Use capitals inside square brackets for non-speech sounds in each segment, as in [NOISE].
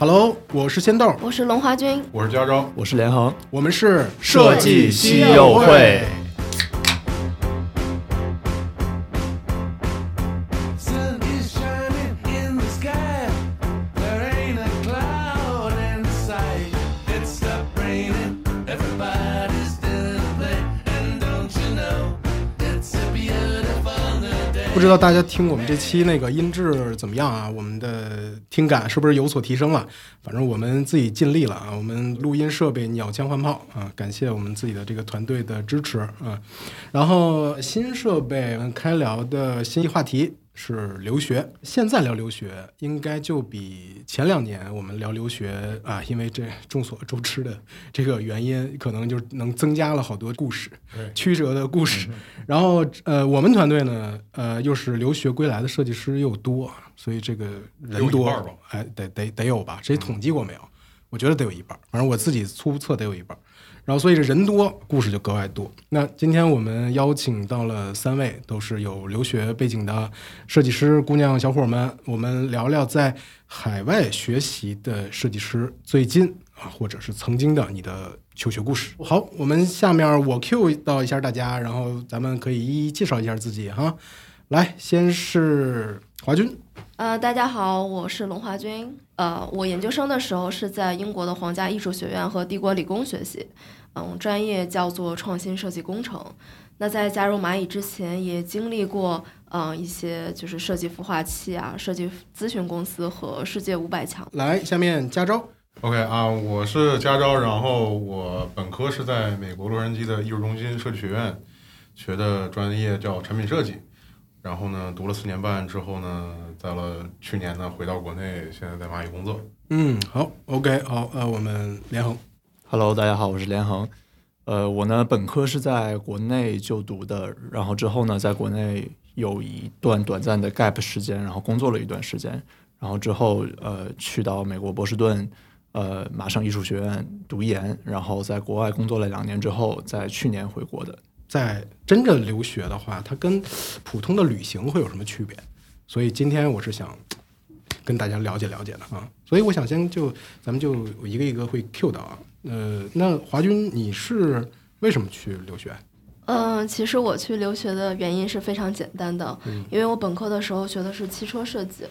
Hello，我是仙豆，我是龙华君，我是加州，我是连恒，我们是设计西柚会。不知道大家听我们这期那个音质怎么样啊？我们的听感是不是有所提升了？反正我们自己尽力了啊！我们录音设备鸟枪换炮啊！感谢我们自己的这个团队的支持啊！然后新设备开聊的新话题。是留学，现在聊留学应该就比前两年我们聊留学啊，因为这众所周知的这个原因，可能就能增加了好多故事，曲折的故事。然后呃，我们团队呢，呃，又是留学归来的设计师又多，所以这个人多，哎，得得得有吧？谁统计过没有？我觉得得有一半，反正我自己粗测得有一半。然后，所以这人多，故事就格外多。那今天我们邀请到了三位都是有留学背景的设计师姑娘小伙们，我们聊聊在海外学习的设计师最近啊，或者是曾经的你的求学故事。好，我们下面我 Q 到一下大家，然后咱们可以一一介绍一下自己哈。来，先是华军。呃，大家好，我是龙华军。呃，我研究生的时候是在英国的皇家艺术学院和帝国理工学习，嗯，专业叫做创新设计工程。那在加入蚂蚁之前，也经历过嗯一些就是设计孵化器啊、设计咨询公司和世界五百强。来，下面加州。OK 啊，我是加州，然后我本科是在美国洛杉矶的艺术中心设计学院学的专业叫产品设计。然后呢，读了四年半之后呢，在了去年呢，回到国内，现在在蚂蚁工作。嗯，好，OK，好，呃，我们连恒，Hello，大家好，我是连恒。呃，我呢，本科是在国内就读的，然后之后呢，在国内有一段短暂的 gap 时间，然后工作了一段时间，然后之后呃，去到美国波士顿呃麻省艺术学院读研，然后在国外工作了两年之后，在去年回国的。在真正留学的话，它跟普通的旅行会有什么区别？所以今天我是想跟大家了解了解的啊。所以我想先就咱们就一个一个会 Q 到啊。呃，那华军你是为什么去留学？嗯，其实我去留学的原因是非常简单的，因为我本科的时候学的是汽车设计。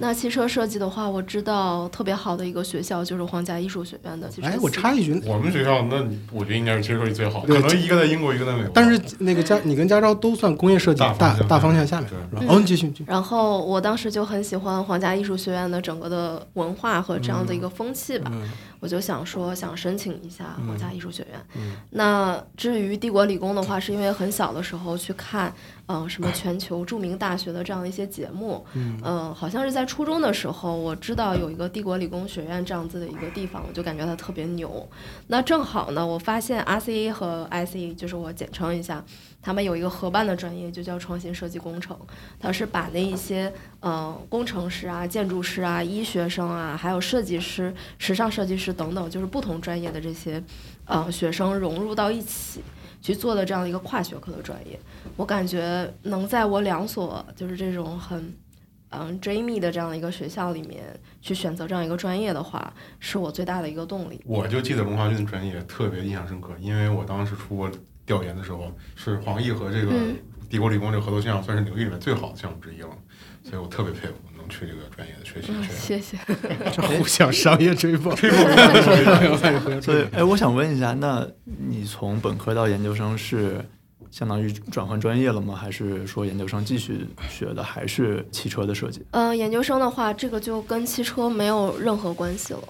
那汽车设计的话，我知道特别好的一个学校就是皇家艺术学院的。哎，我插一句，我们学校那我觉得应该是汽车设计最好，可能一个在英国，一个在美国。但是那个加你跟加州都算工业设计大大方向下面，是吧？哦，你继续。然后我当时就很喜欢皇家艺术学院的整个的文化和这样的一个风气吧。我就想说，想申请一下皇家艺术学院。那至于帝国理工的话，是因为很小的时候去看，嗯，什么 [COUGHS] 全球著名大学的这样的一些节目。嗯，好像是在初中的时候，我知道有一个帝国理工学院这样子的一个地方，我就感觉它特别牛。那正好呢，我发现 RCA 和 IC，就是我简称一下。他们有一个合办的专业，就叫创新设计工程。它是把那一些呃工程师啊、建筑师啊、医学生啊，还有设计师、时尚设计师等等，就是不同专业的这些呃学生融入到一起去做的这样一个跨学科的专业。我感觉能在我两所就是这种很嗯 dreamy 的这样的一个学校里面去选择这样一个专业的话，是我最大的一个动力。我就记得龙华军的专业特别印象深刻，因为我当时出国。调研的时候是黄奕和这个帝国理工这个合作项目，算是领域里面最好的项目之一了，所以我特别佩服能去这个专业的学习。谢谢。[LAUGHS] 这互相商业追捧，[LAUGHS] [LAUGHS] 追捧。所以，哎，我想问一下，那你从本科到研究生是相当于转换专业了吗？还是说研究生继续学的还是汽车的设计？嗯，研究生的话，这个就跟汽车没有任何关系了。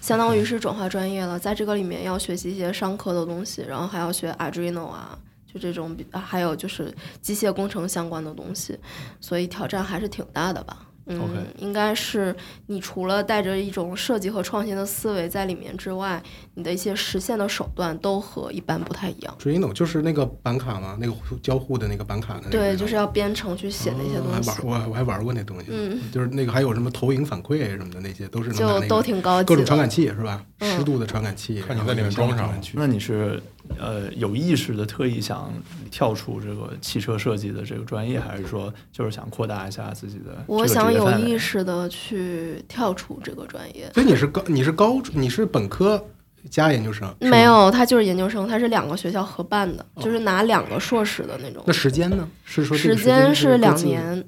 相当于是转化专业了，在这个里面要学习一些商科的东西，然后还要学 Arduino 啊，就这种，还有就是机械工程相关的东西，所以挑战还是挺大的吧。嗯，应该是你除了带着一种设计和创新的思维在里面之外，你的一些实现的手段都和一般不太一样。就是那个板卡吗？那个交互的那个板卡的。对，就是要编程去写那些东西。我还玩，我还玩过那东西。嗯，就是那个还有什么投影反馈什么的那些，都是就都挺高级。各种传感器是吧？湿度的传感器，看你在里面装上。那你是呃有意识的特意想跳出这个汽车设计的这个专业，还是说就是想扩大一下自己的？我想有意识的去跳出这个专业。所以你是高，你是高，你是本科加研究生？没有，他就是研究生，他是两个学校合办的，就是拿两个硕士的那种。那时间呢？是说时间是两年，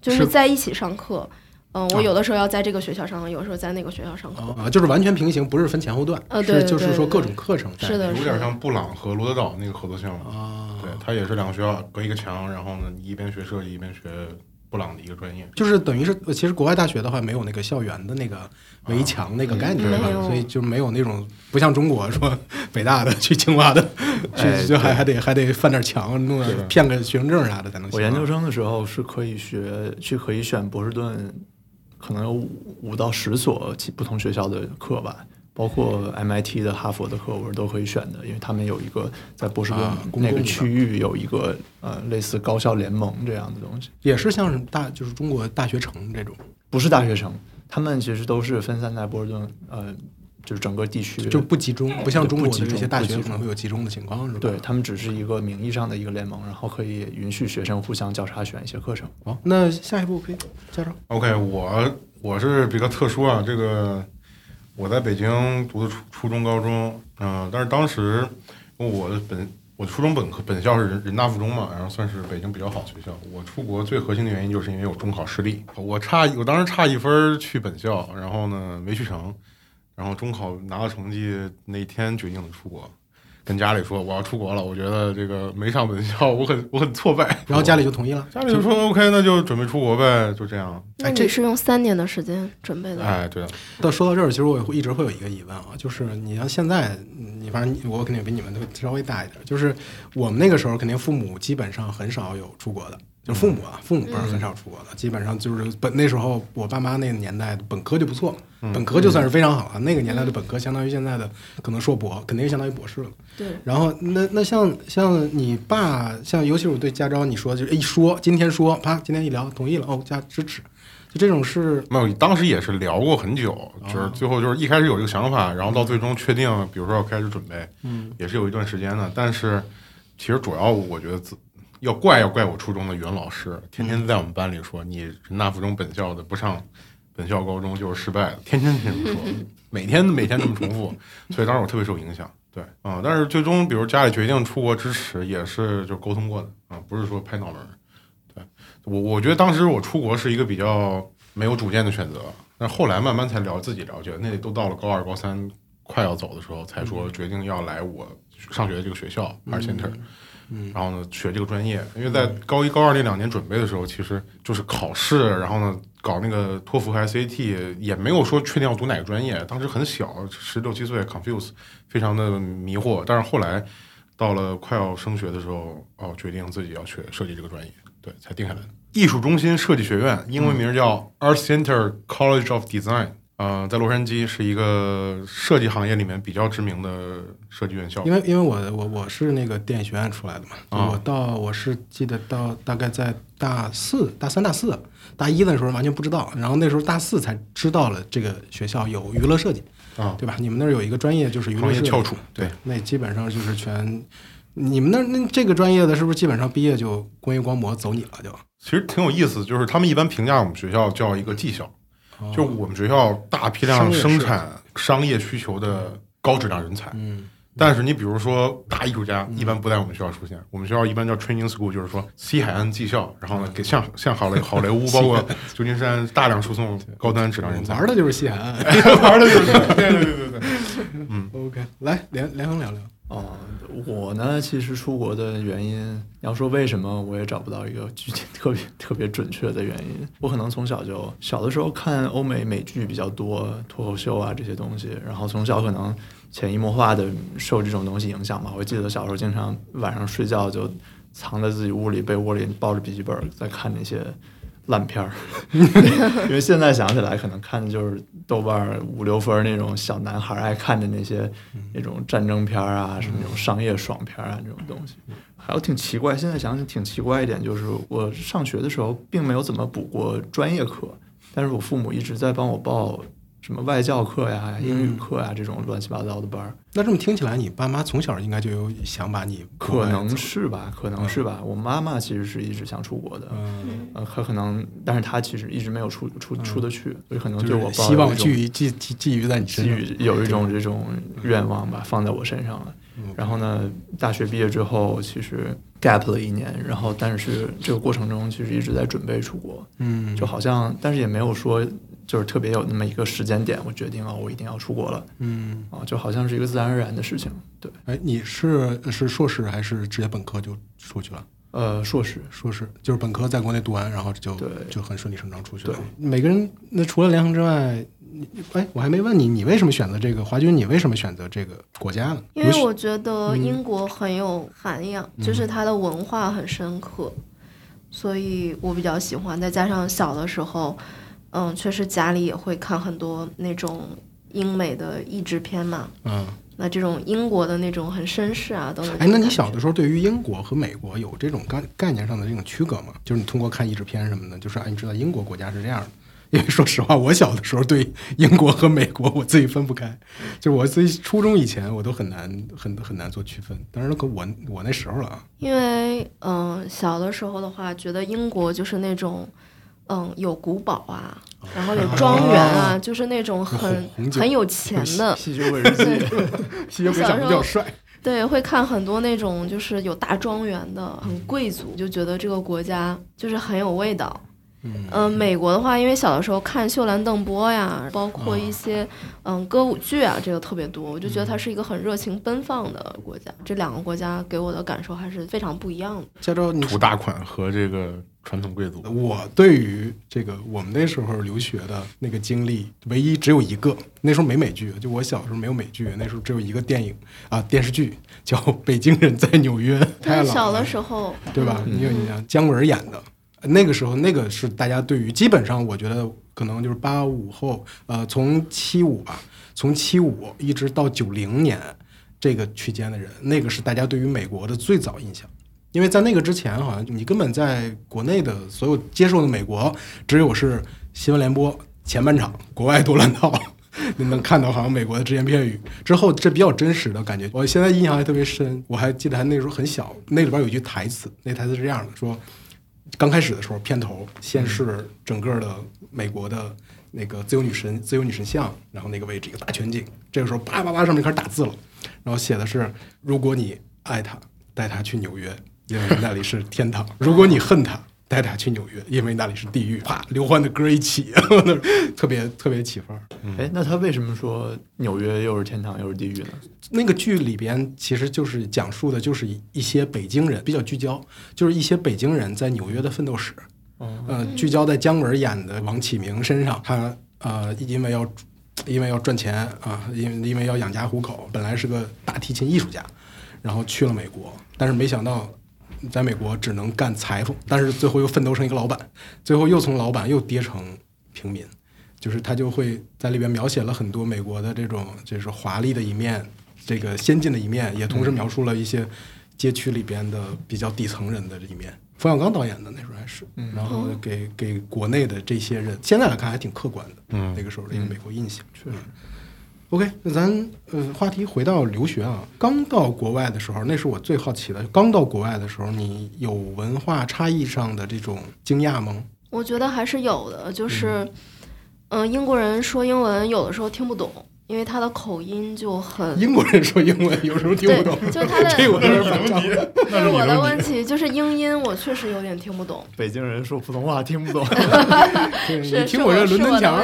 就是在一起上课。嗯，我有的时候要在这个学校上课，有时候在那个学校上课啊，就是完全平行，不是分前后段，呃，对，就是说各种课程，是的，有点像布朗和罗德岛那个合作项目啊，对，它也是两个学校隔一个墙，然后呢，你一边学设计一边学布朗的一个专业，就是等于是，其实国外大学的话没有那个校园的那个围墙那个概念，所以就没有那种不像中国说北大的去清华的，去就还还得还得翻点墙，弄骗个学生证啥的才能。我研究生的时候是可以学去可以选波士顿。可能有五五到十所不同学校的课吧，包括 MIT 的、哈佛的课，我是都可以选的，因为他们有一个在波士顿那个区域有一个呃类似高校联盟这样的东西，也是像大就是中国大学城这种，不是大学城，他们其实都是分散在波士顿呃。就是整个地区就不集中，不像中国的这些大学可能会有集中的情况，是吧？对他们只是一个名义上的一个联盟，然后可以允许学生互相交叉选一些课程。好，那下一步可以介绍。OK，我我是比较特殊啊，这个我在北京读的初初中、高中，嗯，但是当时我的本我初中本科本校是人人大附中嘛，然后算是北京比较好学校。我出国最核心的原因就是因为我中考失利，我差我当时差一分去本校，然后呢没去成。然后中考拿了成绩那天决定了出国，跟家里说我要出国了。我觉得这个没上本校，我很我很挫败。然后家里就同意了，家里就说 OK，那就准备出国呗，就这样。那你是用三年的时间准备的？哎，对。到说到这儿，其实我一直会有一个疑问啊，就是你像现在，你反正我肯定比你们都稍微大一点，就是我们那个时候肯定父母基本上很少有出国的。就父母啊，父母辈儿很少出国的，基本上就是本那时候我爸妈那个年代本科就不错，本科就算是非常好了。那个年代的本科相当于现在的可能硕博，肯定相当于博士了。对。然后那那像像你爸，像尤其是我对家招你说就是一说今天说啪，今天一聊同意了哦，加支持，就这种是没有，当时也是聊过很久，就是最后就是一开始有这个想法，然后到最终确定，比如说要开始准备，嗯，也是有一段时间的。但是其实主要我觉得自。要怪要怪我初中的语文老师，天天在我们班里说你人大附中本校的不上本校高中就是失败的，天天这么说，[LAUGHS] 每天每天这么重复，所以当时我特别受影响。对啊，但是最终比如家里决定出国支持，也是就沟通过的啊，不是说拍脑门。对我我觉得当时我出国是一个比较没有主见的选择，但后来慢慢才了自己了解，那都到了高二高三快要走的时候，才说决定要来我上学的这个学校，Art Center。嗯，然后呢，学这个专业，因为在高一、高二那两年准备的时候，其实就是考试，然后呢，搞那个托福和 SAT，也没有说确定要读哪个专业。当时很小，十六七岁，confuse，非常的迷惑。但是后来到了快要升学的时候，哦，决定自己要学设计这个专业，对，才定下来。艺术中心设计学院，英文名叫 Art Center College of Design。嗯，在洛杉矶是一个设计行业里面比较知名的设计院校。因为因为我我我是那个电影学院出来的嘛，我到我是记得到大概在大四、大三、大四、大一的时候完全不知道，然后那时候大四才知道了这个学校有娱乐设计啊，对吧？你们那儿有一个专业就是娱乐设计，翘楚，对，那基本上就是全。你们那那这个专业的是不是基本上毕业就工业光魔走你了就？其实挺有意思，就是他们一般评价我们学校叫一个技校。就我们学校大批量生产商业需求的高质量人才，嗯，但是你比如说大艺术家一般不在我们学校出现，我们学校一般叫 training school，就是说西海岸技校，然后呢给向向好莱 [LAUGHS] 好莱坞包括旧金山大量输送高端质量人才，玩的就是西海岸，[LAUGHS] 玩的就是 [LAUGHS] 对对对对对，嗯，OK，来连连横聊聊。我呢，其实出国的原因，你要说为什么，我也找不到一个具体特别特别准确的原因。我可能从小就小的时候看欧美美剧比较多，脱口秀啊这些东西，然后从小可能潜移默化的受这种东西影响吧。我记得小时候经常晚上睡觉就藏在自己屋里被窝里，抱着笔记本在看那些。烂片儿，[LAUGHS] 因为现在想起来，可能看的就是豆瓣五六分那种小男孩爱看的那些那种战争片啊，什么那种商业爽片啊这种东西。还有挺奇怪，现在想想挺奇怪一点，就是我上学的时候并没有怎么补过专业课，但是我父母一直在帮我报什么外教课呀、英语课呀这种乱七八糟的班儿。那这么听起来，你爸妈从小应该就有想把你可能是吧，可能是吧。我妈妈其实是一直想出国的，嗯，呃，她可能，但是她其实一直没有出出出得去，所以可能就对我是希望寄予寄寄寄予在你身寄上，予有一种这种愿望吧，放在我身上了。然后呢，大学毕业之后，其实 gap 了一年，然后但是这个过程中其实一直在准备出国，嗯，就好像，但是也没有说就是特别有那么一个时间点，我决定啊，我一定要出国了嗯，啊，就好像是一个自然而然的事情。对，哎，你是是硕士还是直接本科就出去了？呃，硕士，硕士就是本科在国内读完，然后就对就很顺理成章出去了对。每个人那除了联航之外，你哎，我还没问你，你为什么选择这个华军？你为什么选择这个国家呢？因为我觉得英国很有涵养，嗯就是它的文化很深刻，所以我比较喜欢。再加上小的时候，嗯，确实家里也会看很多那种英美的译制片嘛。嗯，那这种英国的那种很绅士啊，等等。哎，那你小的时候对于英国和美国有这种概概念上的这种区隔吗？就是你通过看译制片什么的，就是哎，你知道英国国家是这样的。因为说实话，我小的时候对英国和美国我自己分不开，就是我自己初中以前我都很难很很难做区分。当然，可我我那时候了啊，因为嗯、小的时候的话，觉得英国就是那种嗯有古堡啊，然后有庄园啊，就是那种很很有钱的。吸血鬼日记，吸血鬼长得比较帅。对，会看很多那种就是有大庄园的，很贵族，就觉得这个国家就是很有味道。嗯嗯、美国的话，因为小的时候看秀兰邓波呀，包括一些嗯歌舞剧啊，这个特别多，我就觉得它是一个很热情奔放的国家。这两个国家给我的感受还是非常不一样的。加州，你图大款和这个传统贵族，我对于这个我们那时候留学的那个经历，唯一只有一个。那时候没美剧，就我小时候没有美剧，那时候只有一个电影啊电视剧叫《北京人在纽约》，太老了小的，时候，对吧？嗯你有印象？姜文演的。那个时候，那个是大家对于基本上，我觉得可能就是八五后，呃，从七五吧，从七五一直到九零年这个区间的人，那个是大家对于美国的最早印象。因为在那个之前，好像你根本在国内的所有接受的美国，只有是新闻联播前半场，国外多乱套，你能看到好像美国的只言片语。之后这比较真实的感觉，我现在印象还特别深。我还记得还那时候很小，那里边有句台词，那台词是这样的：说刚开始的时候，片头先是整个的美国的那个自由女神自由女神像，然后那个位置一个大全景，这个时候叭叭叭上面开始打字了，然后写的是：如果你爱他，带他去纽约，因为那里是天堂；如果你恨他。[LAUGHS] 带他去纽约，因为那里是地狱。啪，刘欢的歌一起，[LAUGHS] 特别特别起范儿。哎，那他为什么说纽约又是天堂又是地狱呢？那个剧里边其实就是讲述的，就是一些北京人比较聚焦，就是一些北京人在纽约的奋斗史。嗯，呃，聚焦在姜文演的王启明身上，他呃因为要因为要赚钱啊，因因为要养家糊口，本来是个大提琴艺术家，然后去了美国，但是没想到在美国只能干裁缝，但是最后又奋斗成一个老板，最后又从老板又跌成平民，就是他就会在里边描写了很多美国的这种就是华丽的一面，这个先进的一面，也同时描述了一些街区里边的比较底层人的这一面。冯小刚导演的那时候还是，然后给给国内的这些人，现在来看还挺客观的，嗯那个时候的一个美国印象。确实。OK，那咱呃话题回到留学啊，刚到国外的时候，那是我最好奇的。刚到国外的时候，你有文化差异上的这种惊讶吗？我觉得还是有的，就是，嗯、英国人说英文有的时候听不懂，因为他的口音就很。英国人说英文有时候听不懂，对就是他的这我有点反常。这是我的问题，就是英音我确实有点听不懂。北京人说普通话听不懂，[LAUGHS] 你听我这伦敦腔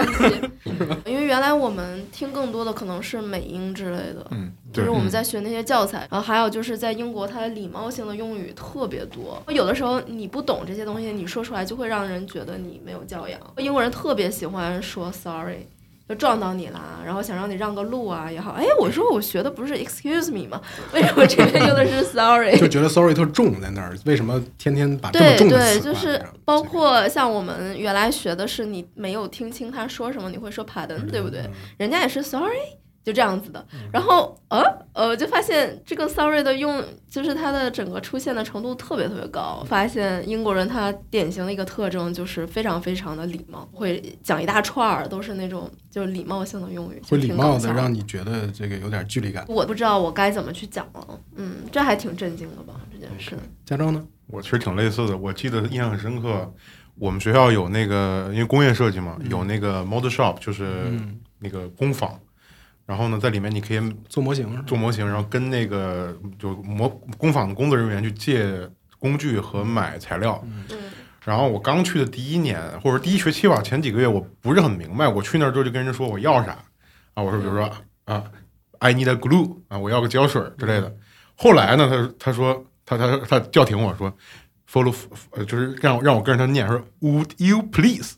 因为原来我们听更多的可能是美音之类的，嗯，就是对我们在学那些教材，然后还有就是在英国，它的礼貌性的用语特别多，有的时候你不懂这些东西，你说出来就会让人觉得你没有教养。英国人特别喜欢说 sorry。就撞到你啦，然后想让你让个路啊也好，哎，我说我学的不是 excuse me 吗？为什么这边用的是 sorry？就觉得 sorry 特重在那儿，为什么天天把这么对对，重的词就是包括像我们原来学的是，你没有听清他说什么，你会说 pardon，对不对？人家也是 sorry，就这样子的。然后呃呃，就发现这个 sorry 的用，就是它的整个出现的程度特别特别高。发现英国人他典型的一个特征就是非常非常的礼貌，会讲一大串儿都是那种就是礼貌性的用语，会礼貌的让你觉得这个有点距离感。我不知道我该怎么去讲了，嗯，这还挺震惊的吧这件事。家长呢？我其实挺类似的，我记得印象很深刻。我们学校有那个，因为工业设计嘛，有那个 model shop，就是那个工坊。然后呢，在里面你可以做模型，做模型，然后跟那个就模工坊的工作人员去借工具和买材料。然后我刚去的第一年，或者第一学期吧，前几个月我不是很明白。我去那儿之后就跟人说我要啥啊？我说比如说啊，I need a glue 啊，我要个胶水之类的。后来呢，他他说他他他叫停我说。follow，呃，就是让让我跟着他念，说 Would you please？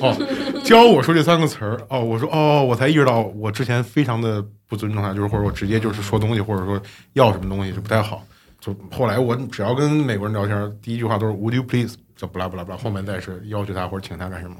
哦，教我说这三个词儿。哦，我说哦，我才意识到我之前非常的不尊重他，就是或者我直接就是说东西，或者说要什么东西就不太好。就后来我只要跟美国人聊天，第一句话都是 Would you please？就不拉不拉不拉，后面再是要求他或者请他干什么，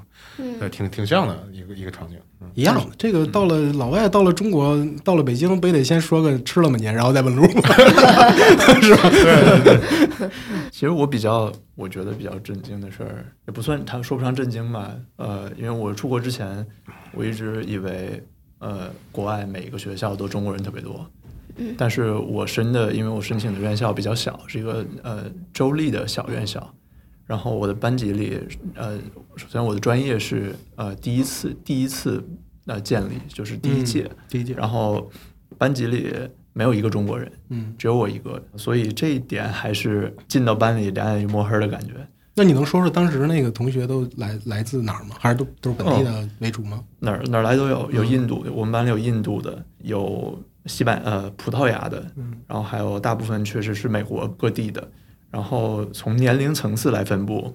呃，挺挺像的一个一个场景，一样的。这个到了老外到了中国，到了北京，不得先说个吃了吗您，然后再问路，[LAUGHS] 是吧？对对对。[LAUGHS] 其实我比较，我觉得比较震惊的事儿，也不算，他说不上震惊吧。呃，因为我出国之前，我一直以为，呃，国外每一个学校都中国人特别多。但是我申的，因为我申请的院校比较小，是一个呃州立的小院校。然后我的班级里，呃，首先我的专业是呃第一次第一次呃建立，就是第一届第一届。然后班级里没有一个中国人，嗯，只有我一个，所以这一点还是进到班里两眼一摸黑的感觉。那你能说说当时那个同学都来来自哪儿吗？还是都都是本地的为主吗？哪儿哪儿来都有，有印度的，我们班里有印度的，有西班呃葡萄牙的，然后还有大部分确实是美国各地的。然后从年龄层次来分布，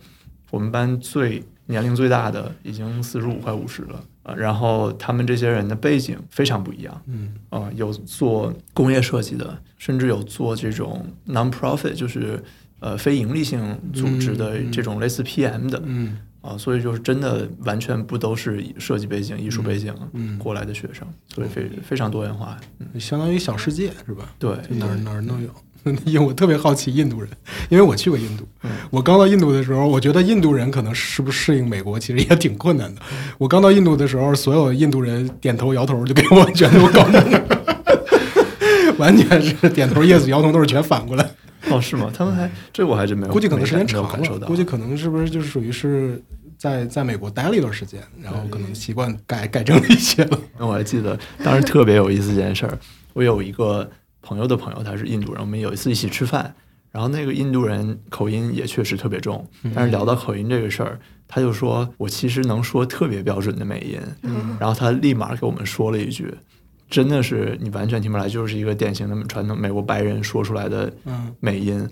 我们班最年龄最大的已经四十五快五十了啊。然后他们这些人的背景非常不一样，嗯啊，有做工业设计的，甚至有做这种 non-profit，就是呃非盈利性组织的这种类似 PM 的，嗯啊，所以就是真的完全不都是设计背景、艺术背景过来的学生，所以非非常多元化，相当于小世界是吧？对，哪儿哪儿都有。[LAUGHS] 因为我特别好奇印度人，因为我去过印度。我刚到印度的时候，我觉得印度人可能适不适应美国，其实也挺困难的。我刚到印度的时候，所有印度人点头摇头就给我 [LAUGHS] 全都搞定了，完全是点头 yes，摇头都是全反过来。哦，是吗？他们还这我还真没有，估计可能时间长了，估计可能是不是就是属于是在在美国待了一段时间，然后可能习惯改改正了一些了。那我还记得当时特别有意思一件事儿，我有一个。朋友的朋友他是印度人，我们有一次一起吃饭，然后那个印度人口音也确实特别重，但是聊到口音这个事儿，他就说我其实能说特别标准的美音，然后他立马给我们说了一句，真的是你完全听不来，就是一个典型的传统美国白人说出来的美音，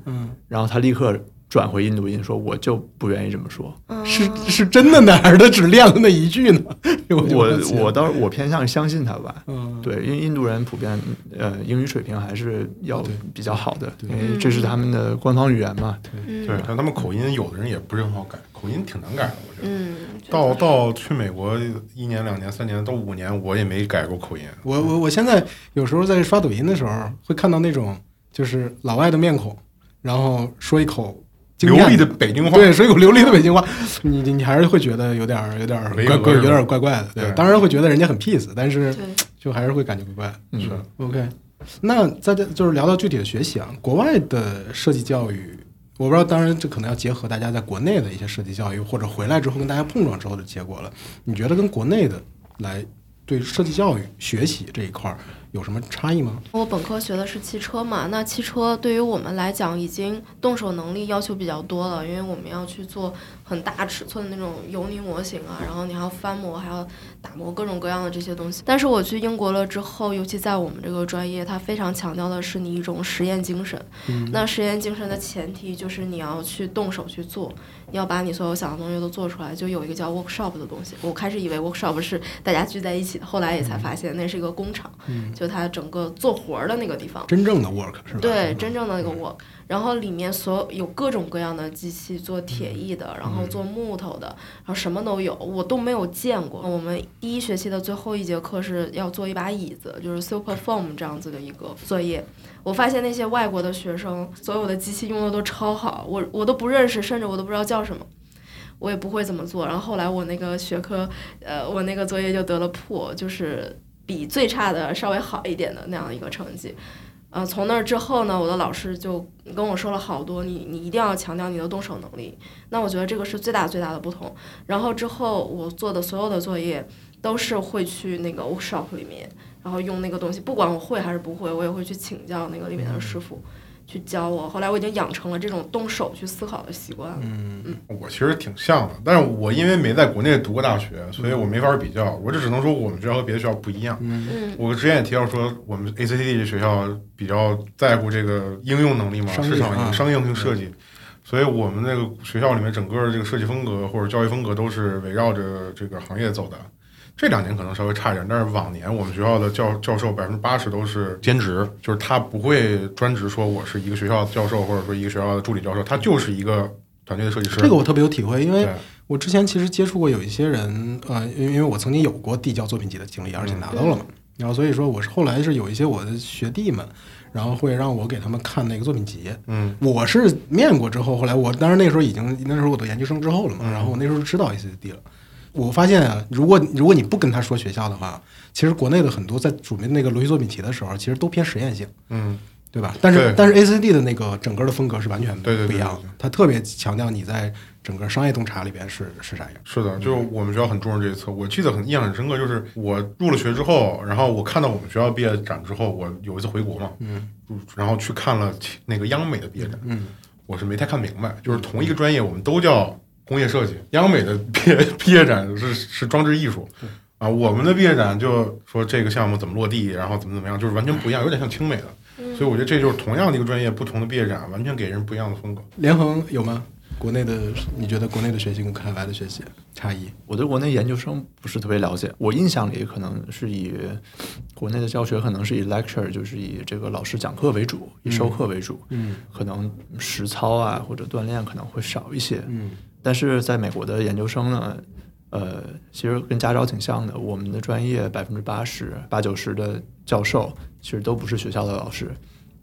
然后他立刻。转回印度音说，我就不愿意这么说，是是真的呢，还是他只练了那一句呢？我我倒是我偏向相信他吧。嗯，对，因为印度人普遍呃英语水平还是要比较好的，因为这是他们的官方语言嘛。对，对，但他们口音有的人也不是很好改，口音挺难改的。我觉得，嗯，到到去美国一年、两年、三年到五年，我也没改过口音。我我我现在有时候在刷抖音的时候，会看到那种就是老外的面孔，然后说一口。流利的北京话，对，说一口流利的北京话，你你还是会觉得有点有点怪怪，有点怪怪的。对，当然会觉得人家很 peace，但是就还是会感觉怪怪。是 OK。那在这就是聊到具体的学习啊，国外的设计教育，我不知道，当然这可能要结合大家在国内的一些设计教育，或者回来之后跟大家碰撞之后的结果了。你觉得跟国内的来对设计教育学习这一块儿？有什么差异吗？我本科学的是汽车嘛，那汽车对于我们来讲，已经动手能力要求比较多了，因为我们要去做很大尺寸的那种油泥模型啊，然后你还要翻模，还要打磨各种各样的这些东西。但是我去英国了之后，尤其在我们这个专业，它非常强调的是你一种实验精神。那实验精神的前提就是你要去动手去做，要把你所有想的东西都做出来。就有一个叫 workshop 的东西，我开始以为 workshop 是大家聚在一起。的。后来也才发现那是一个工厂，就它整个做活儿的那个地方，真正的 work 是吧？对，真正的那个 work。然后里面所有有各种各样的机器，做铁艺的，然后做木头的，然后什么都有，我都没有见过。我们第一学期的最后一节课是要做一把椅子，就是 super form 这样子的一个作业。我发现那些外国的学生，所有的机器用的都超好，我我都不认识，甚至我都不知道叫什么，我也不会怎么做。然后后来我那个学科，呃，我那个作业就得了破，就是比最差的稍微好一点的那样一个成绩。呃，从那儿之后呢，我的老师就跟我说了好多，你你一定要强调你的动手能力。那我觉得这个是最大最大的不同。然后之后我做的所有的作业都是会去那个 workshop 里面，然后用那个东西，不管我会还是不会，我也会去请教那个里面的师傅。去教我，后来我已经养成了这种动手去思考的习惯。嗯嗯，我其实挺像的，但是我因为没在国内读过大学，所以我没法比较。我这只能说我们学校和别的学校不一样。嗯嗯，我之前也提到说，我们 ACTD 这学校比较在乎这个应用能力嘛，市场商业性设计，所以我们那个学校里面整个这个设计风格或者教育风格都是围绕着这个行业走的。这两年可能稍微差一点，但是往年我们学校的教教授百分之八十都是兼职，就是他不会专职说我是一个学校的教授，或者说一个学校的助理教授，他就是一个团队的设计师。这个我特别有体会，因为我之前其实接触过有一些人，呃，因为因为我曾经有过递交作品集的经历，而且拿到了嘛，然后所以说我是后来是有一些我的学弟们，然后会让我给他们看那个作品集，嗯，我是面过之后，后来我当然那时候已经那时候我读研究生之后了嘛，然后我那时候知道 ACD 了。我发现啊，如果如果你不跟他说学校的话，其实国内的很多在准备那个逻辑作品题的时候，其实都偏实验性，嗯，对吧？但是但是 ACD 的那个整个的风格是完全不一样的，他特别强调你在整个商业洞察里边是是啥样。是的，就是我们学校很重视这一侧，我记得很印象很深刻，就是我入了学之后，然后我看到我们学校毕业展之后，我有一次回国嘛，嗯，然后去看了那个央美的毕业展，嗯，我是没太看明白，就是同一个专业，我们都叫。工业设计，央美的毕业 [LAUGHS] 毕业展是是装置艺术，啊，我们的毕业展就说这个项目怎么落地，然后怎么怎么样，就是完全不一样，有点像清美的，所以我觉得这就是同样的一个专业，不同的毕业展，完全给人不一样的风格。联恒有吗？国内的，你觉得国内的学习跟海外的学习差异？我对国内研究生不是特别了解，我印象里可能是以国内的教学可能是以 lecture，就是以这个老师讲课为主，以授课为主，嗯，可能实操啊或者锻炼可能会少一些，嗯。但是在美国的研究生呢，呃，其实跟家招挺像的。我们的专业百分之八十八九十的教授其实都不是学校的老师，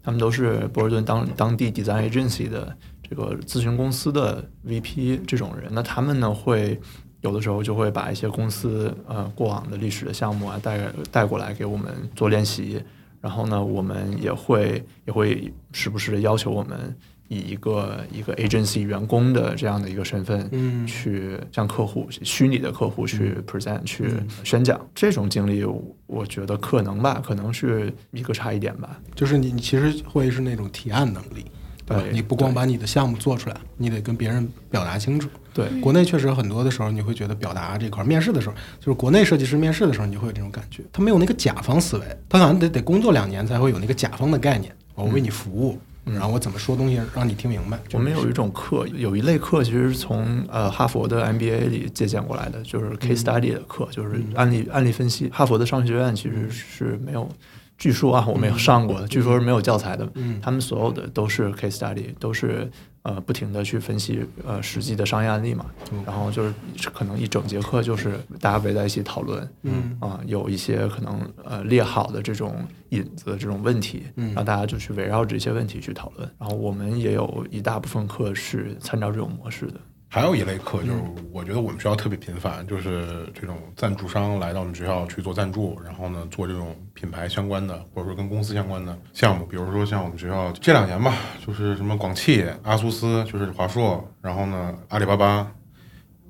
他们都是波士顿当当地 design agency 的这个咨询公司的 VP 这种人。那他们呢，会有的时候就会把一些公司呃过往的历史的项目啊带带过来给我们做练习，然后呢，我们也会也会时不时的要求我们。以一个一个 agency 员工的这样的一个身份，嗯，去向客户虚拟的客户去 present 去宣讲，这种经历，我觉得可能吧，可能是一个差一点吧。就是你你其实会是那种提案能力，对，你不光把你的项目做出来，你得跟别人表达清楚。对，国内确实很多的时候，你会觉得表达这块，面试的时候，就是国内设计师面试的时候，你就会有这种感觉，他没有那个甲方思维，他好像得得工作两年才会有那个甲方的概念，我为你服务。然后我怎么说东西让你听明白？我们有一种课，有一类课其实是从呃哈佛的 MBA 里借鉴过来的，就是 case study 的课，就是案例案例分析。哈佛的商学院其实是没有，据说啊我没有上过，据说是没有教材的。他们所有的都是 case study，都是。呃，不停的去分析呃实际的商业案例嘛，然后就是可能一整节课就是大家围在一起讨论，嗯啊，有一些可能呃列好的这种引子这种问题，然后大家就去围绕这些问题去讨论，然后我们也有一大部分课是参照这种模式的。还有一类课，就是我觉得我们学校特别频繁，就是这种赞助商来到我们学校去做赞助，然后呢做这种品牌相关的，或者说跟公司相关的项目，比如说像我们学校这两年吧，就是什么广汽、阿苏斯，就是华硕，然后呢阿里巴巴。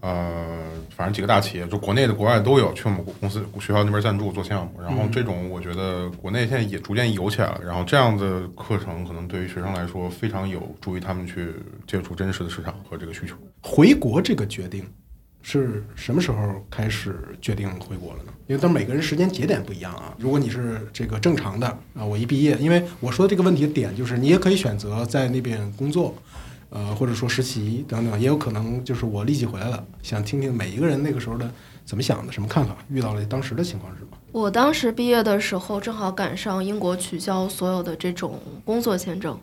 呃，反正几个大企业，就国内的、国外都有去我们公司学校那边赞助做项目。然后这种，我觉得国内现在也逐渐有起来了。然后这样的课程，可能对于学生来说非常有助于他们去接触真实的市场和这个需求。回国这个决定是什么时候开始决定回国了呢？因为但每个人时间节点不一样啊。如果你是这个正常的啊，我一毕业，因为我说的这个问题的点就是，你也可以选择在那边工作。呃，或者说实习等等，也有可能就是我立即回来了。想听听每一个人那个时候的怎么想的？什么看法？遇到了当时的情况是什么？我当时毕业的时候，正好赶上英国取消所有的这种工作签证，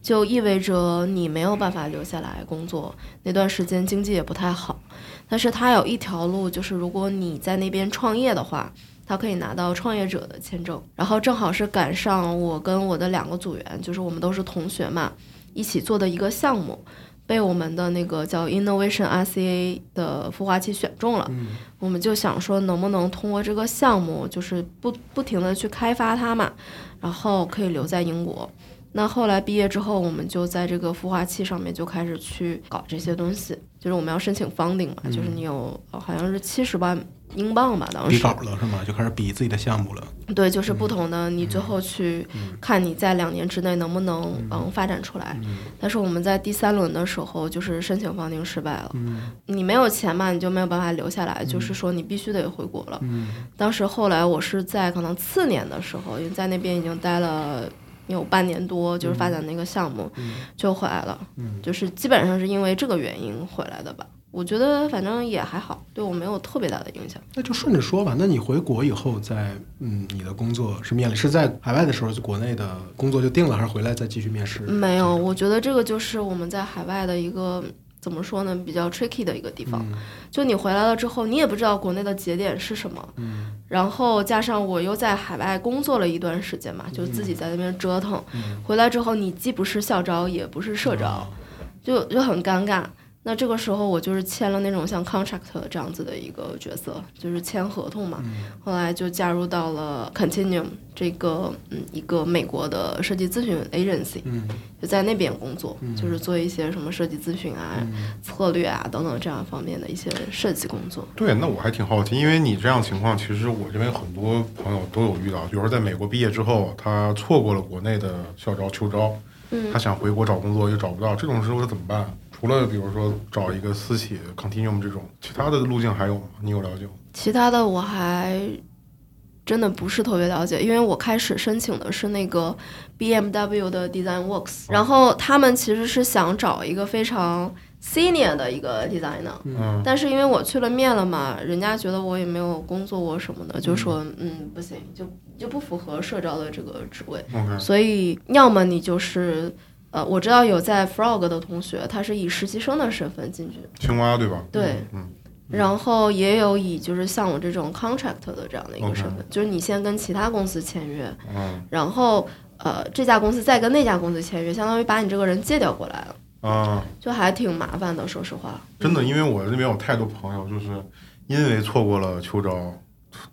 就意味着你没有办法留下来工作。那段时间经济也不太好，但是它有一条路，就是如果你在那边创业的话，它可以拿到创业者的签证。然后正好是赶上我跟我的两个组员，就是我们都是同学嘛，一起做的一个项目。被我们的那个叫 Innovation RCA 的孵化器选中了，我们就想说能不能通过这个项目，就是不不停的去开发它嘛，然后可以留在英国。那后来毕业之后，我们就在这个孵化器上面就开始去搞这些东西，就是我们要申请 funding 嘛，就是你有好像是七十万。英镑吧，当时比稿了是吗？就开始比自己的项目了。对，就是不同的，你最后去看你在两年之内能不能嗯发展出来。但是我们在第三轮的时候，就是申请放定失败了。你没有钱嘛，你就没有办法留下来，就是说你必须得回国了。当时后来我是在可能次年的时候，因为在那边已经待了有半年多，就是发展那个项目就回来了。就是基本上是因为这个原因回来的吧。我觉得反正也还好，对我没有特别大的影响。那就顺着说吧。那你回国以后，在嗯，你的工作是面临是在海外的时候，就国内的工作就定了，还是回来再继续面试？没有，我觉得这个就是我们在海外的一个怎么说呢，比较 tricky 的一个地方。就你回来了之后，你也不知道国内的节点是什么。嗯。然后加上我又在海外工作了一段时间嘛，就自己在那边折腾。嗯。回来之后，你既不是校招，也不是社招，就就很尴尬。那这个时候我就是签了那种像 contract 这样子的一个角色，就是签合同嘛。后来就加入到了 Continuum 这个嗯一个美国的设计咨询 agency，就在那边工作，就是做一些什么设计咨询啊、策略啊等等这样方面的一些设计工作。对，那我还挺好奇，因为你这样情况，其实我这边很多朋友都有遇到，比如说在美国毕业之后，他错过了国内的校招、秋招，他想回国找工作又找不到，这种时候他怎么办？除了比如说找一个私企 Continuum 这种，其他的路径还有吗？你有了解吗？其他的我还真的不是特别了解，因为我开始申请的是那个 BMW 的 Design Works，然后他们其实是想找一个非常 senior 的一个 designer，嗯，但是因为我去了面了嘛，人家觉得我也没有工作过什么的，就说嗯不行，就就不符合社招的这个职位，所以要么你就是。呃，我知道有在 Frog 的同学，他是以实习生的身份进去。青蛙对吧？对，嗯。然后也有以就是像我这种 contract 的这样的一个身份，就是你先跟其他公司签约，嗯。然后呃，这家公司再跟那家公司签约，相当于把你这个人借调过来了。啊。就还挺麻烦的，说实话。真的，因为我那边有太多朋友，就是因为错过了秋招，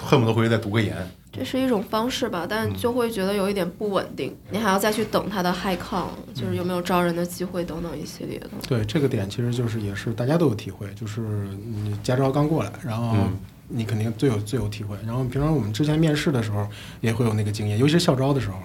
恨不得回去再读个研。这是一种方式吧，但就会觉得有一点不稳定。你还要再去等他的 high con，就是有没有招人的机会等等一系列的。对这个点，其实就是也是大家都有体会，就是你驾照刚过来，然后你肯定最有最有体会。然后平常我们之前面试的时候也会有那个经验，尤其是校招的时候，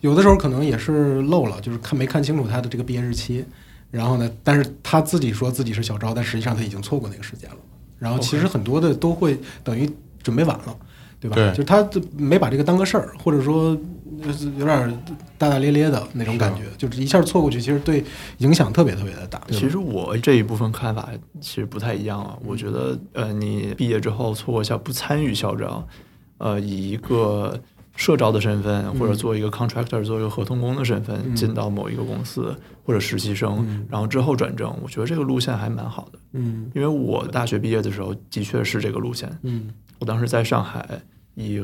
有的时候可能也是漏了，就是看没看清楚他的这个毕业日期。然后呢，但是他自己说自己是校招，但实际上他已经错过那个时间了。然后其实很多的都会等于准备晚了。对吧？就是他没把这个当个事儿，或者说有点大大咧咧的那种感觉，就是一下错过去，其实对影响特别特别的大。其实我这一部分看法其实不太一样啊。我觉得，呃，你毕业之后错过校不参与校招，呃，以一个社招的身份，或者做一个 contractor，做一个合同工的身份进到某一个公司或者实习生，然后之后转正，我觉得这个路线还蛮好的。嗯，因为我大学毕业的时候的确是这个路线。嗯。我当时在上海，以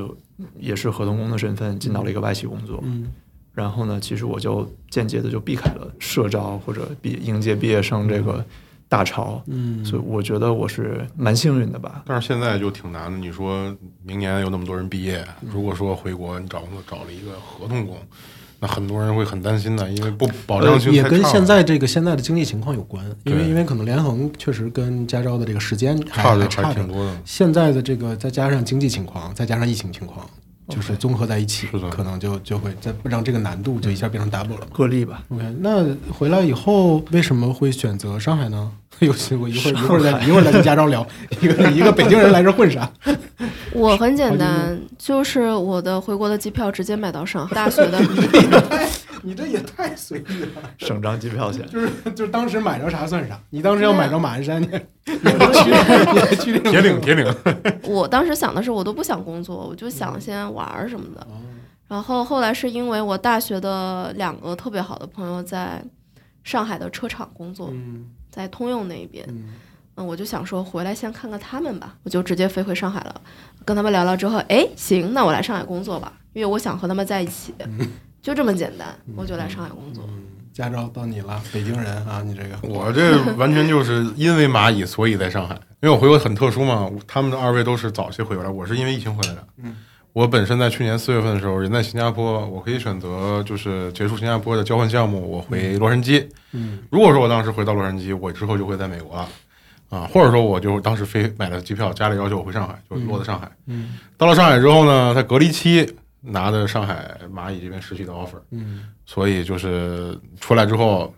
也是合同工的身份进到了一个外企工作，嗯，然后呢，其实我就间接的就避开了社招或者毕应届毕业生这个大潮，嗯，所以我觉得我是蛮幸运的吧。但是现在就挺难的，你说明年有那么多人毕业，如果说回国你找工作找了一个合同工。那很多人会很担心的，因为不保障性也跟现在这个现在的经济情况有关，因为因为可能联恒确实跟加招的这个时间差的差挺多的。现在的这个再加上经济情况，再加上疫情情况，就是综合在一起，可能就就会再让这个难度就一下变成 double 了。个例吧。OK，那回来以后为什么会选择上海呢？[LAUGHS] 有我一会儿一会儿再一会儿再跟家长聊，[LAUGHS] 一个一个北京人来这混啥？[LAUGHS] 我很简单，就是我的回国的机票直接买到上海大学的。你这也太随意了，省张机票钱。就是就是当时买着啥算啥，你当时要买着马鞍山，你你去去铁岭铁岭。我当时想的是，我都不想工作，我就想先玩儿什么的。然后后来是因为我大学的两个特别好的朋友在上海的车厂工作，在通用那边，嗯，我就想说回来先看看他们吧，我就直接飞回上海了，跟他们聊聊之后，哎，行，那我来上海工作吧，因为我想和他们在一起，[LAUGHS] 就这么简单，我就来上海工作。驾照到你了，北京人啊，你这个，我这完全就是因为蚂蚁，所以在上海，因为我回国很特殊嘛，他们的二位都是早期回来，我是因为疫情回来的，嗯。我本身在去年四月份的时候人在新加坡，我可以选择就是结束新加坡的交换项目，我回洛杉矶。嗯，如果说我当时回到洛杉矶，我之后就会在美国了，啊，或者说我就当时飞买了机票，家里要求我回上海，就落在上海。嗯，到了上海之后呢，在隔离期拿的上海蚂蚁这边实习的 offer。嗯，所以就是出来之后，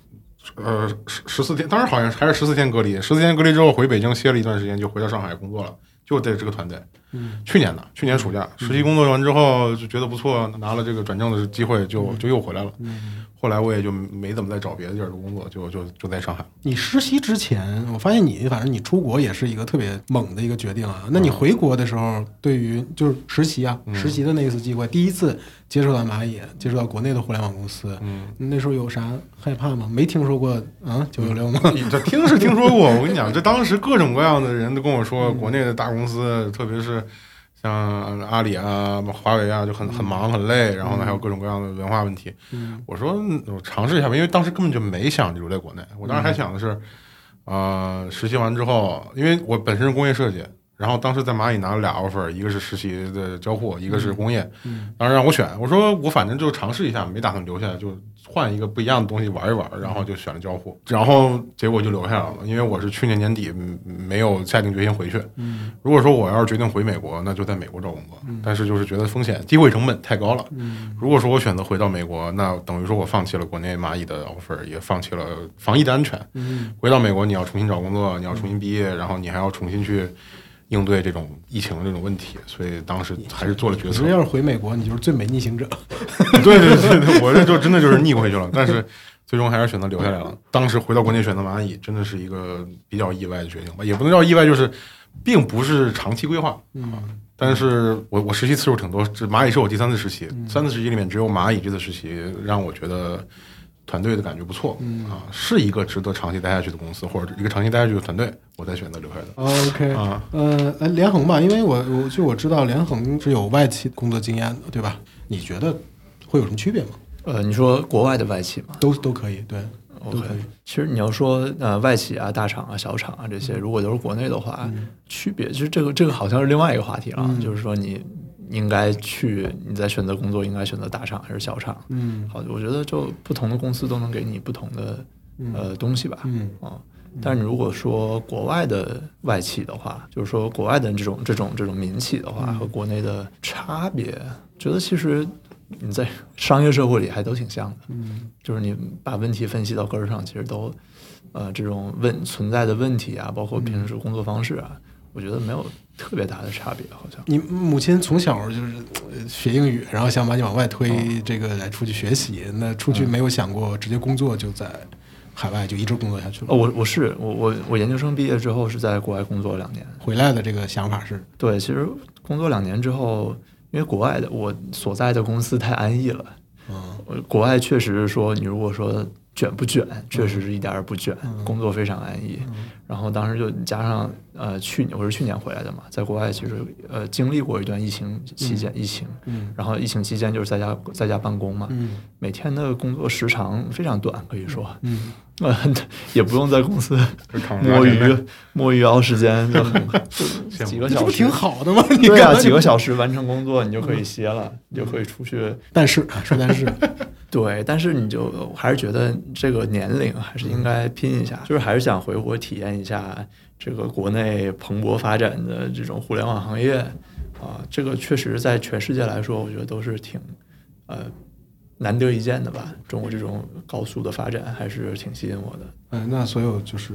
呃，十十四天，当时好像还是十四天隔离，十四天隔离之后回北京歇了一段时间，就回到上海工作了，就在这个团队。嗯，去年的去年暑假实习工作完之后就觉得不错，拿了这个转正的机会，就就又回来了。嗯，后来我也就没怎么再找别的地儿的工作，就就就在上海。你实习之前，我发现你反正你出国也是一个特别猛的一个决定啊。那你回国的时候，对于就是实习啊，实习的那一次机会，第一次接触到蚂蚁，接触到国内的互联网公司，嗯，那时候有啥害怕吗？没听说过啊，九九六吗？这听是听说过，我跟你讲，这当时各种各样的人都跟我说，国内的大公司，特别是。像阿里啊、华为啊，就很很忙很累，然后呢还有各种各样的文化问题。我说我尝试一下吧，因为当时根本就没想留在国内，我当时还想的是，呃，实习完之后，因为我本身是工业设计。然后当时在蚂蚁拿了俩 offer，一个是实习的交互，一个是工业。嗯，当时让我选，我说我反正就尝试一下，没打算留下来，就换一个不一样的东西玩一玩。然后就选了交互，然后结果就留下来了。因为我是去年年底没有下定决心回去。嗯，如果说我要是决定回美国，那就在美国找工作。但是就是觉得风险、机会成本太高了。嗯，如果说我选择回到美国，那等于说我放弃了国内蚂蚁的 offer，也放弃了防疫的安全。嗯，回到美国，你要重新找工作，你要重新毕业，然后你还要重新去。应对这种疫情这种问题，所以当时还是做了决策。要是回美国，你就是最美逆行者。[LAUGHS] 对对对对，我这就真的就是逆回去了。但是最终还是选择留下来了。当时回到国内选择蚂蚁，真的是一个比较意外的决定吧，也不能叫意外，就是并不是长期规划。嗯。但是我我实习次数挺多，这蚂蚁是我第三次实习，三次实习里面只有蚂蚁这次实习让我觉得。团队的感觉不错，嗯啊，是一个值得长期待下去的公司，或者一个长期待下去的团队，我才选择留下的。OK 啊，呃，哎，联恒吧，因为我我就我知道联恒是有外企工作经验的，对吧？你觉得会有什么区别吗？呃，你说国外的外企吗？都都可以，对，OK，其实你要说呃外企啊、大厂啊、小厂啊这些，如果都是国内的话，区别其实这个这个好像是另外一个话题了，就是说你。应该去，你在选择工作应该选择大厂还是小厂？嗯，好，我觉得就不同的公司都能给你不同的呃东西吧。嗯啊，但是你如果说国外的外企的话，就是说国外的这种这种这种民企的话，和国内的差别，觉得其实你在 [LAUGHS] 商业社会里还都挺像的。嗯，就是你把问题分析到根儿上，其实都呃这种问存在的问题啊，包括平时工作方式啊。我觉得没有特别大的差别，好像。你母亲从小就是学英语，然后想把你往外推，这个来出去学习。那出去没有想过直接工作，就在海外就一直工作下去了。哦，我我是我我我研究生毕业之后是在国外工作两年，回来的这个想法是？对，其实工作两年之后，因为国外的我所在的公司太安逸了。嗯，国外确实是说，你如果说。卷不卷？确实是一点儿也不卷，工作非常安逸。然后当时就加上呃，去年我是去年回来的嘛，在国外其实呃经历过一段疫情期间，疫情，然后疫情期间就是在家在家办公嘛，每天的工作时长非常短，可以说，呃 [LAUGHS] 也不用在公司摸鱼摸鱼熬时间，[LAUGHS] 就很几个小时，不挺好的吗？对啊，几个小时完成工作，你就可以歇了，你就可以出去。但是说但是。[LAUGHS] 对，但是你就还是觉得这个年龄还是应该拼一下，就是还是想回国体验一下这个国内蓬勃发展的这种互联网行业啊，这个确实在全世界来说，我觉得都是挺呃难得一见的吧。中国这种高速的发展还是挺吸引我的。嗯，那所有就是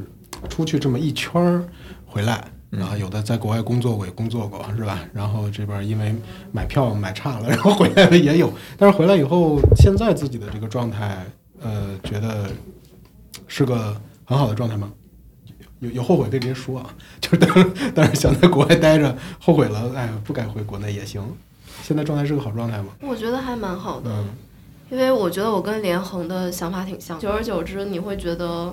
出去这么一圈儿回来，然后有的在国外工作过，也工作过，是吧？然后这边因为买票买差了，然后回来的也有。但是回来以后，现在自己的这个状态，呃，觉得是个很好的状态吗？有有后悔可以直接说啊，就是但是但是想在国外待着，后悔了，哎，不该回国内也行。现在状态是个好状态吗？我觉得还蛮好的，嗯因为我觉得我跟连横的想法挺像。久而久之，你会觉得，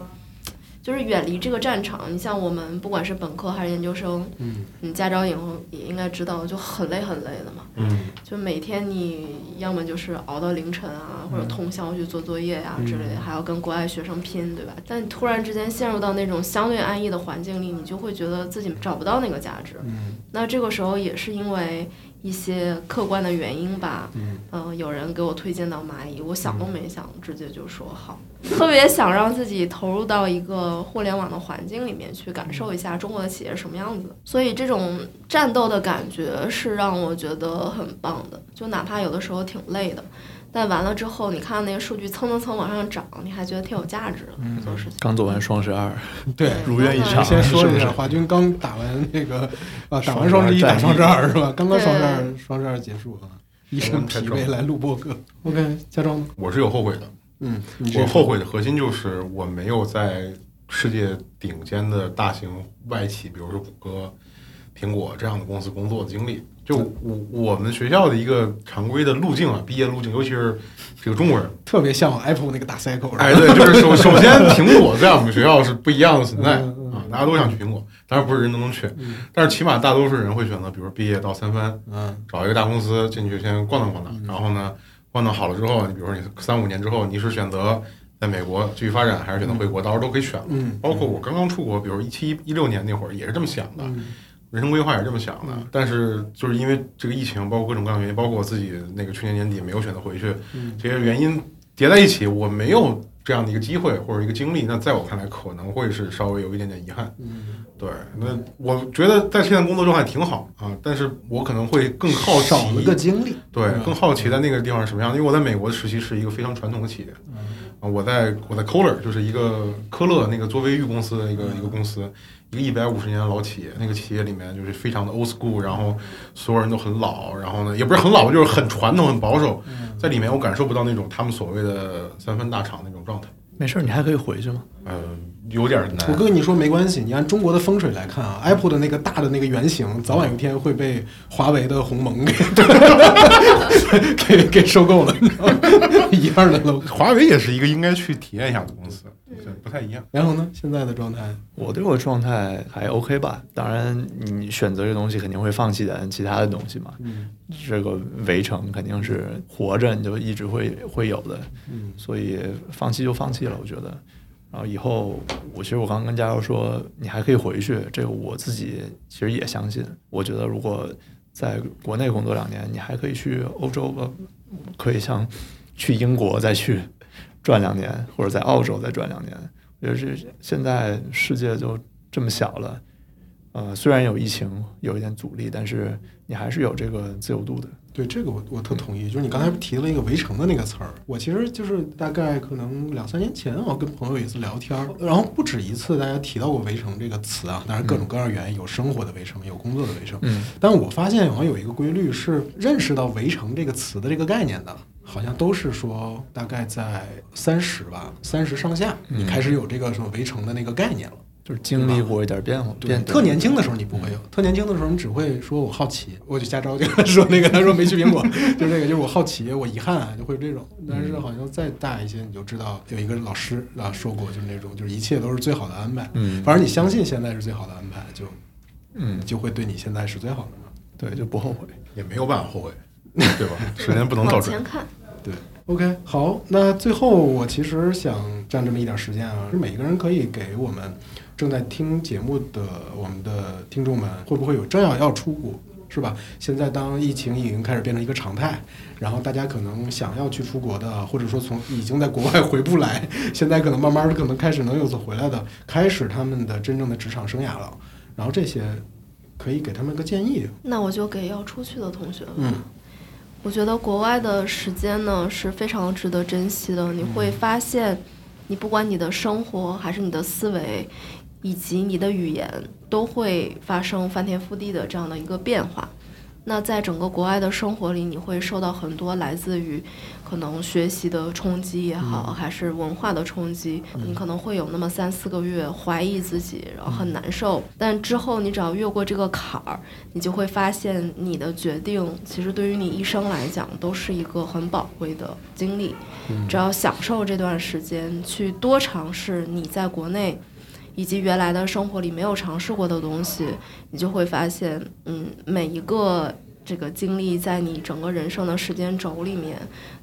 就是远离这个战场。你像我们，不管是本科还是研究生，嗯你驾照以后也应该知道，就很累很累的嘛。嗯就每天你要么就是熬到凌晨啊，或者通宵去做作业呀、之类的，还要跟国外学生拼，对吧？但你突然之间陷入到那种相对安逸的环境里，你就会觉得自己找不到那个价值。嗯那这个时候也是因为一些客观的原因吧，嗯。嗯、有人给我推荐到蚂蚁，我想都没想，直接就说好，特别想让自己投入到一个互联网的环境里面去感受一下中国的企业什么样子，所以这种战斗的感觉是让我觉得很棒的，就哪怕有的时候挺累的。但完了之后，你看到那个数据蹭蹭蹭往上涨，你还觉得挺有价值的。做事情刚做完双十二，[LAUGHS] 对，如愿以偿先说一下，华军刚打完那个啊，打完双十二双十一，打双十二是吧？刚刚双十二，双十二结束啊，一身疲惫来录播客。OK，家装，我是有后悔的。嗯，我后悔的核心就是我没有在世界顶尖的大型外企，比如说谷歌、苹果这样的公司工作的经历。就我我们学校的一个常规的路径啊，毕业路径，尤其是这个中国人，特别向往 Apple 那个大 cycle，哎，对，就是首首先苹果在我们学校是不一样的存在啊，大家都想去苹果，当然不是人都能去，嗯。但是起码大多数人会选择，比如毕业到三番，嗯。找一个大公司进去先逛荡逛荡，然后呢，逛荡好了之后，你比如说你三五年之后，你是选择在美国继续发展，还是选择回国，到时候都可以选。嗯，包括我刚刚出国，比如一七一六年那会儿也是这么想的，嗯人生规划也是这么想的嗯。但是就是因为这个疫情，包括各种各样的原因，包括我自己那个去年年底没有选择回去，嗯这些原因叠在一起，我没有这样的一个机会或者一个经历，那在我看来可能会是稍微有一点点遗憾。嗯，对，那我觉得在现在工作状态挺好啊，但是我可能会更好奇，少了个经历，对，更好奇在那个地方是什么样的。因为我在美国的实习是一个非常传统的企业，啊，我在我在 Kohler 就是一个科勒那个做卫浴公司的一个一个公司，一个一百五十年的老企业。那个企业里面就是非常的 old school，然后所有人都很老，然后呢也不是很老，就是很传统、很保守。在里面我感受不到那种他们所谓的三分大厂那种状态，没事儿，你还可以回去吗？呃，有点难。我跟你说没关系，你按中国的风水来看啊，Apple 的那个大的那个原型，早晚有一天会被 [LAUGHS] 华为的鸿蒙给 [LAUGHS] 给给收购了，你知道吗？[LAUGHS] 一样的 logo。华为也是一个应该去体验一下的公司，对，不太一样。然后呢，现在的状态，我对我状态还 OK 吧，当然你选择这东西肯定会放弃点其他的东西嘛。嗯这个围城肯定是活着你就一直会会有的，嗯所以放弃就放弃了，我觉得。然后以后，我其实我刚跟佳瑶说，你还可以回去，这个我自己其实也相信。我觉得如果在国内工作两年，你还可以去欧洲吧，可以像去英国再去转两年，或者在澳洲再转两年。我觉得这现在世界就这么小了，呃，虽然有疫情有一点阻力，但是你还是有这个自由度的。对这个我我特同意，就是你刚才提了一个“围城”的那个词儿，我其实就是大概可能两三年前，我跟朋友有一次聊天儿，然后不止一次大家提到过“围城”这个词啊，当然各种各样的原因，有生活的围城，有工作的围城，嗯，但我发现好像有一个规律是，认识到“围城”这个词的这个概念的，好像都是说大概在三十吧，三十上下，你开始有这个什么围城的那个概念了。就是经历过一点变化，对，变特年轻的时候你不会有，特年轻的时候你只会说我好奇，我就瞎招就说那个，他说没去苹果，就这个，就是我好奇，我遗憾，就会有这种。但是好像再大一些，你就知道有一个老师啊说过，就是那种就是一切都是最好的安排，嗯反正你相信现在是最好的安排，就嗯，就会对你现在是最好的嘛。对，就不后悔。也没有办法后悔，对吧？[LAUGHS] 时间不能倒转往前。看，对，OK，好，那最后我其实想占这么一点时间啊，是每个人可以给我们正在听节目的我们的听众们，会不会有正要要出国，是吧？现在当疫情已经开始变成一个常态，然后大家可能想要去出国的，或者说从已经在国外回不来，现在可能慢慢的可能开始能有所回来的，开始他们的真正的职场生涯了，然后这些可以给他们个建议，那我就给要出去的同学。嗯我觉得国外的时间呢是非常值得珍惜的。你会发现，你不管你的生活还是你的思维，以及你的语言都会发生翻天覆地的这样的一个变化。那在整个国外的生活里，你会受到很多来自于可能学习的冲击也好，还是文化的冲击。你可能会有那么三四个月怀疑自己，然后很难受。但之后你只要越过这个坎儿，你就会发现你的决定其实对于你一生来讲都是一个很宝贵的经历。只要享受这段时间，去多尝试你在国内。以及原来的生活里没有尝试过的东西，你就会发现，嗯，每一个这个经历在你整个人生的时间轴里面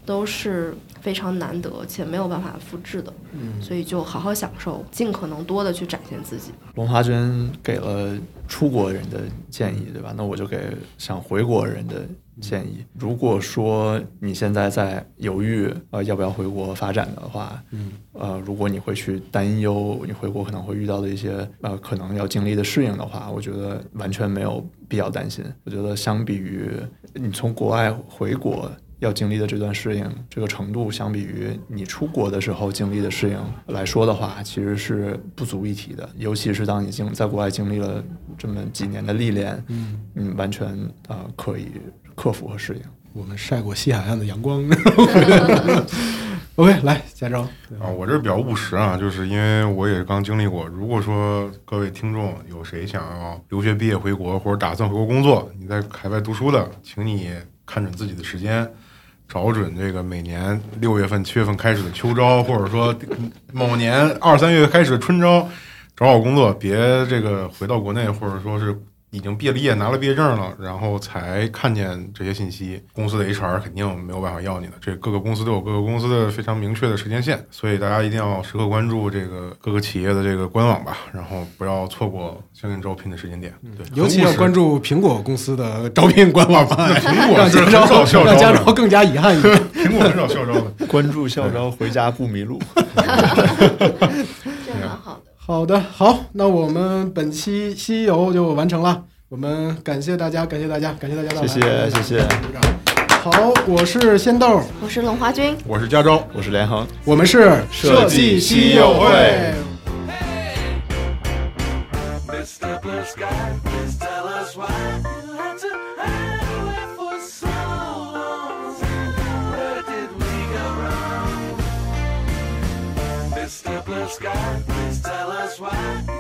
都是非常难得且没有办法复制的。嗯，所以就好好享受，尽可能多的去展现自己。龙华娟给了出国人的建议，对吧？那我就给想回国人的。建议，如果说你现在在犹豫，呃，要不要回国发展的话，嗯，呃，如果你会去担忧你回国可能会遇到的一些，呃，可能要经历的适应的话，我觉得完全没有必要担心。我觉得相比于你从国外回国。要经历的这段适应，这个程度相比于你出国的时候经历的适应来说的话，其实是不足一提的。尤其是当你经在国外经历了这么几年的历练，嗯，嗯，完全啊可以克服和适应。我们晒过西海岸的阳光。[LAUGHS] OK，来，加州啊，我这比较务实啊，就是因为我也是刚经历过。如果说各位听众有谁想要留学毕业回国，或者打算回国工作，你在海外读书的，请你看准自己的时间。找准这个每年六月份、七月份开始的秋招，或者说某年二三月开始的春招，找好工作，别这个回到国内，或者说是。已经毕了业，拿了毕业证了，然后才看见这些信息。公司的 HR 肯定没有办法要你的。这各个公司都有各个公司的非常明确的时间线，所以大家一定要时刻关注这个各个企业的这个官网吧，然后不要错过相应招聘的时间点。对，尤其要关注苹果公司的招聘官网吧。[LAUGHS] 苹果是很少校招，让加州更加遗憾一点。苹果很少校招的，关注校招，回家不迷路。这蛮好的。好的，好，那我们本期西游就完成了。我们感谢大家，感谢大家，感谢大家的谢谢，谢谢。好，我是仙豆，我是龙华君，我是加州，我是连恒，我们是设计西游会。that's why.